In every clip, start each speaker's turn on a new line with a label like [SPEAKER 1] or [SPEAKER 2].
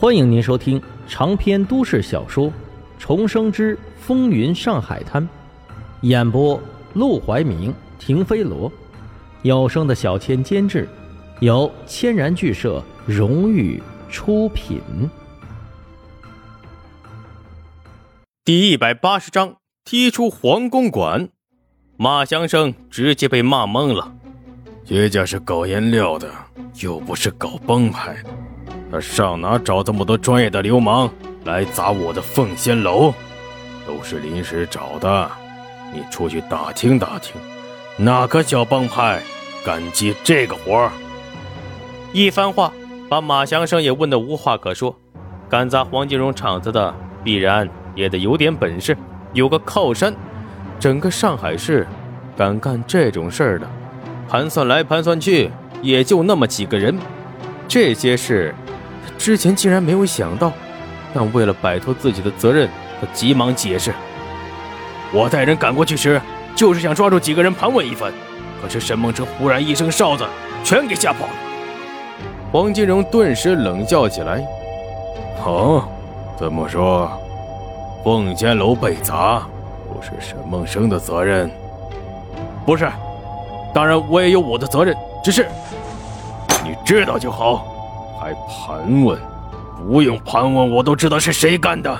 [SPEAKER 1] 欢迎您收听长篇都市小说《重生之风云上海滩》，演播：陆怀明、停飞罗，有声的小千监制，由千然剧社荣誉出品。
[SPEAKER 2] 第一百八十章，踢出皇宫馆，马祥生直接被骂懵了。
[SPEAKER 3] 薛家是搞颜料的，又不是搞帮派的。他上哪找这么多专业的流氓来砸我的凤仙楼？都是临时找的。你出去打听打听，哪个小帮派敢接这个活儿？
[SPEAKER 2] 一番话把马祥生也问得无话可说。敢砸黄金荣场子的，必然也得有点本事，有个靠山。整个上海市，敢干这种事儿的，盘算来盘算去，也就那么几个人。这些事。之前竟然没有想到，但为了摆脱自己的责任，他急忙解释：“
[SPEAKER 3] 我带人赶过去时，就是想抓住几个人盘问一番，可是沈梦辰忽然一声哨子，全给吓跑了。”
[SPEAKER 2] 黄金荣顿时冷笑起来：“
[SPEAKER 3] 哦，这么说，凤仙楼被砸，不是沈梦生的责任？
[SPEAKER 2] 不是，当然我也有我的责任，只是
[SPEAKER 3] 你知道就好。”还盘问？不用盘问，我都知道是谁干的。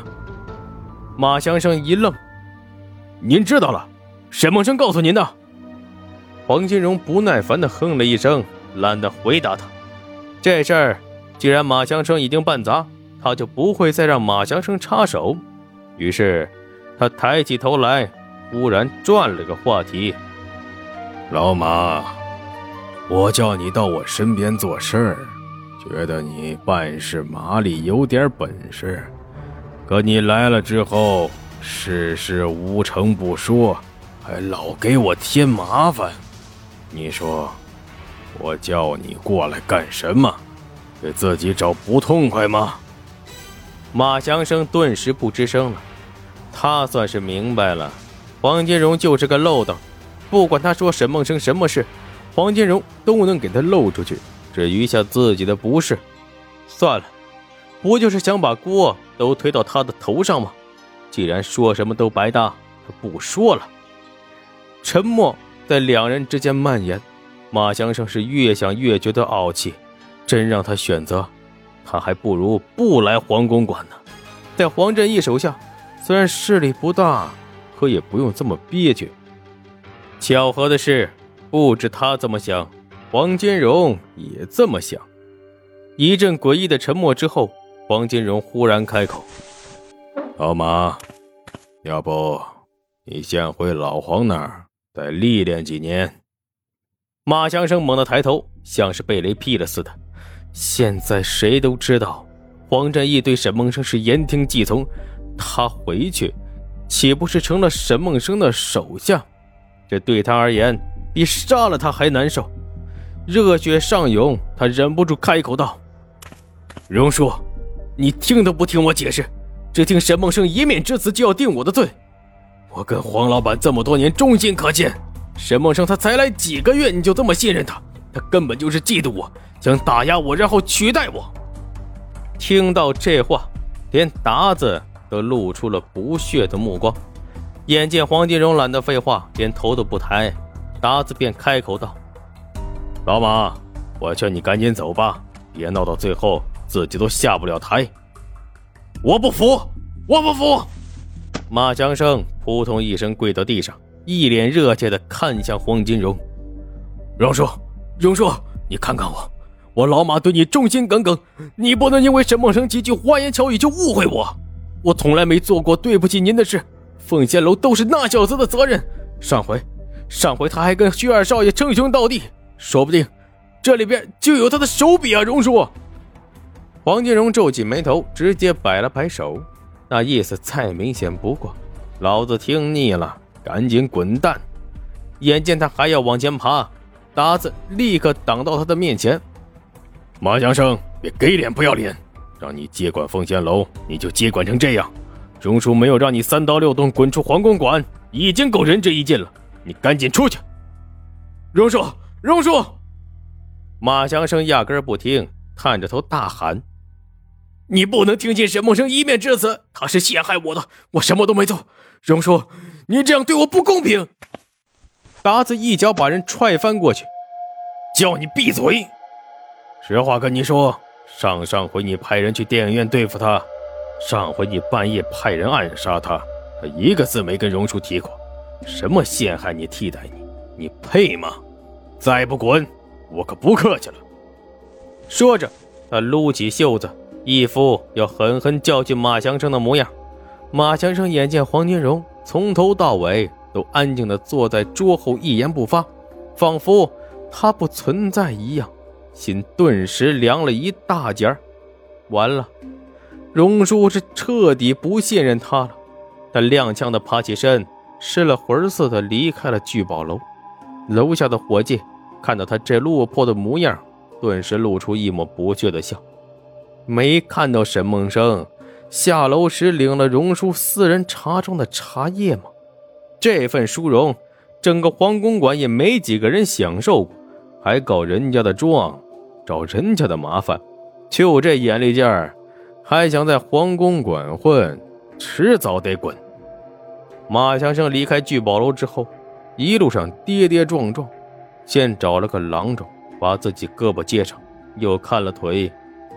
[SPEAKER 2] 马祥生一愣：“您知道了？沈梦生告诉您的？”黄金荣不耐烦的哼了一声，懒得回答他。这事儿既然马祥生已经办砸，他就不会再让马祥生插手。于是他抬起头来，忽然转了个话题：“
[SPEAKER 3] 老马，我叫你到我身边做事儿。”觉得你办事麻利，有点本事，可你来了之后，事事无成不说，还老给我添麻烦。你说，我叫你过来干什么？给自己找不痛快吗？
[SPEAKER 2] 马祥生顿时不吱声了。他算是明白了，黄金荣就是个漏洞，不管他说沈梦生什么事，黄金荣都能给他漏出去。至于下自己的不是，算了，不就是想把锅都推到他的头上吗？既然说什么都白搭，不说了。沉默在两人之间蔓延，马祥生是越想越觉得傲气。真让他选择，他还不如不来皇宫馆呢。在黄振义手下，虽然势力不大，可也不用这么憋屈。巧合的是，不止他这么想。黄金荣也这么想。一阵诡异的沉默之后，黄金荣忽然开口：“
[SPEAKER 3] 老马，要不你先回老黄那儿再历练几年？”
[SPEAKER 2] 马祥生猛地抬头，像是被雷劈了似的。现在谁都知道，黄振义对沈梦生是言听计从，他回去，岂不是成了沈梦生的手下？这对他而言，比杀了他还难受。热血上涌，他忍不住开口道：“
[SPEAKER 3] 荣叔，你听都不听我解释，只听沈梦生一面之词就要定我的罪。我跟黄老板这么多年，忠心可鉴。沈梦生他才来几个月，你就这么信任他？他根本就是嫉妒我，想打压我，然后取代我。”
[SPEAKER 2] 听到这话，连达子都露出了不屑的目光。眼见黄金荣懒得废话，连头都不抬，达子便开口道。
[SPEAKER 3] 老马，我劝你赶紧走吧，别闹到最后自己都下不了台。
[SPEAKER 2] 我不服，我不服！马强生扑通一声跪到地上，一脸热切地看向黄金荣。
[SPEAKER 3] 荣叔，荣叔，你看看我，我老马对你忠心耿耿，你不能因为沈梦生几句花言巧语就误会我。我从来没做过对不起您的事，凤仙楼都是那小子的责任。上回，上回他还跟薛二少爷称兄道弟。说不定，这里边就有他的手笔啊！荣叔，
[SPEAKER 2] 黄金荣皱起眉头，直接摆了摆手，那意思再明显不过。老子听腻了，赶紧滚蛋！眼见他还要往前爬，达子立刻挡到他的面前。
[SPEAKER 3] 马祥生，别给脸不要脸！让你接管凤仙楼，你就接管成这样。荣叔没有让你三刀六洞滚出皇宫馆，已经够仁至义尽了。你赶紧出去！
[SPEAKER 2] 荣叔。荣叔，马祥生压根不听，探着头大喊：“你不能听信沈梦生一面之词，他是陷害我的，我什么都没做。荣叔，你这样对我不公平！达子一脚把人踹翻过去，叫你闭嘴！实话跟你说，上上回你派人去电影院对付他，上回你半夜派人暗杀他，他一个字没跟荣叔提过。什么陷害你、替代你，你配吗？再不滚，我可不客气了。说着，他撸起袖子，一副要狠狠教训马祥生的模样。马祥生眼见黄金荣从头到尾都安静地坐在桌后，一言不发，仿佛他不存在一样。心顿时凉了一大截儿，完了，荣叔是彻底不信任他了。他踉跄的爬起身，失了魂似的离开了聚宝楼。楼下的伙计看到他这落魄的模样，顿时露出一抹不屑的笑。没看到沈梦生下楼时领了荣叔私人茶庄的茶叶吗？这份殊荣，整个皇宫馆也没几个人享受过。还搞人家的状，找人家的麻烦，就这眼力劲儿，还想在皇宫馆混，迟早得滚。马强生离开聚宝楼之后，一路上跌跌撞撞，先找了个郎中把自己胳膊接上，又看了腿，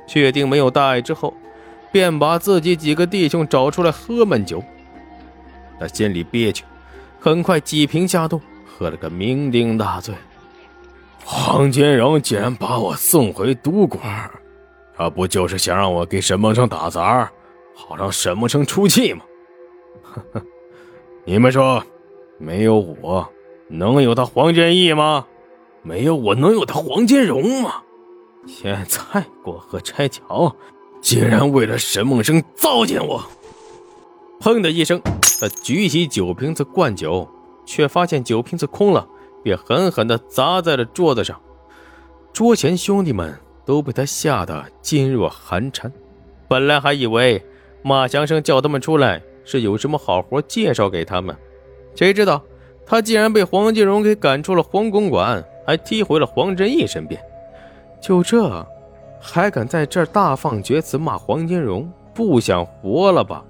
[SPEAKER 2] 确定没有大碍之后，便把自己几个弟兄找出来喝闷酒。他心里憋屈，很快几瓶下肚，喝了个酩酊大醉。
[SPEAKER 3] 黄金荣竟然把我送回赌馆，他不就是想让我给沈梦生打杂，好让沈梦生出气吗？呵呵，你们说，没有我能有他黄建义吗？没有我能有他黄金荣吗？现在过河拆桥，竟然为了沈梦生糟践我！
[SPEAKER 2] 砰的一声，他举起酒瓶子灌酒，却发现酒瓶子空了。便狠狠地砸在了桌子上，桌前兄弟们都被他吓得噤若寒蝉。本来还以为马祥生叫他们出来是有什么好活介绍给他们，谁知道他竟然被黄金荣给赶出了黄公馆，还踢回了黄振义身边。就这，还敢在这大放厥词骂黄金荣，不想活了吧？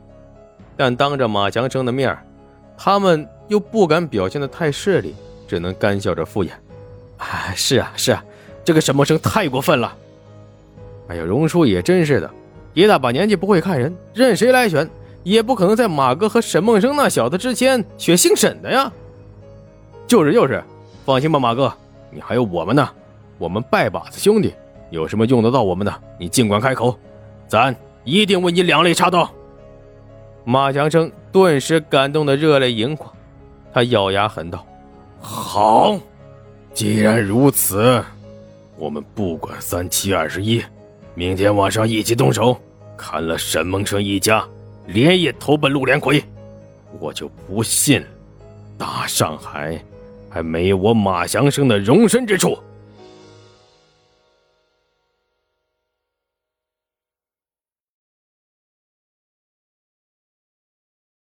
[SPEAKER 2] 但当着马强生的面，他们又不敢表现的太势利。只能干笑着敷衍。啊，是啊，是啊，这个沈梦生太过分了。哎呀，荣叔也真是的，一大把年纪不会看人，任谁来选也不可能在马哥和沈梦生那小子之前选姓沈的呀。就是就是，放心吧，马哥，你还有我们呢，我们拜把子兄弟，有什么用得到我们的，你尽管开口，咱一定为你两肋插刀。马强生顿时感动的热泪盈眶，他咬牙狠道。
[SPEAKER 3] 好，既然如此，我们不管三七二十一，明天晚上一起动手，砍了沈梦生一家，连夜投奔陆连魁。我就不信，大上海还没有我马祥生的容身之处。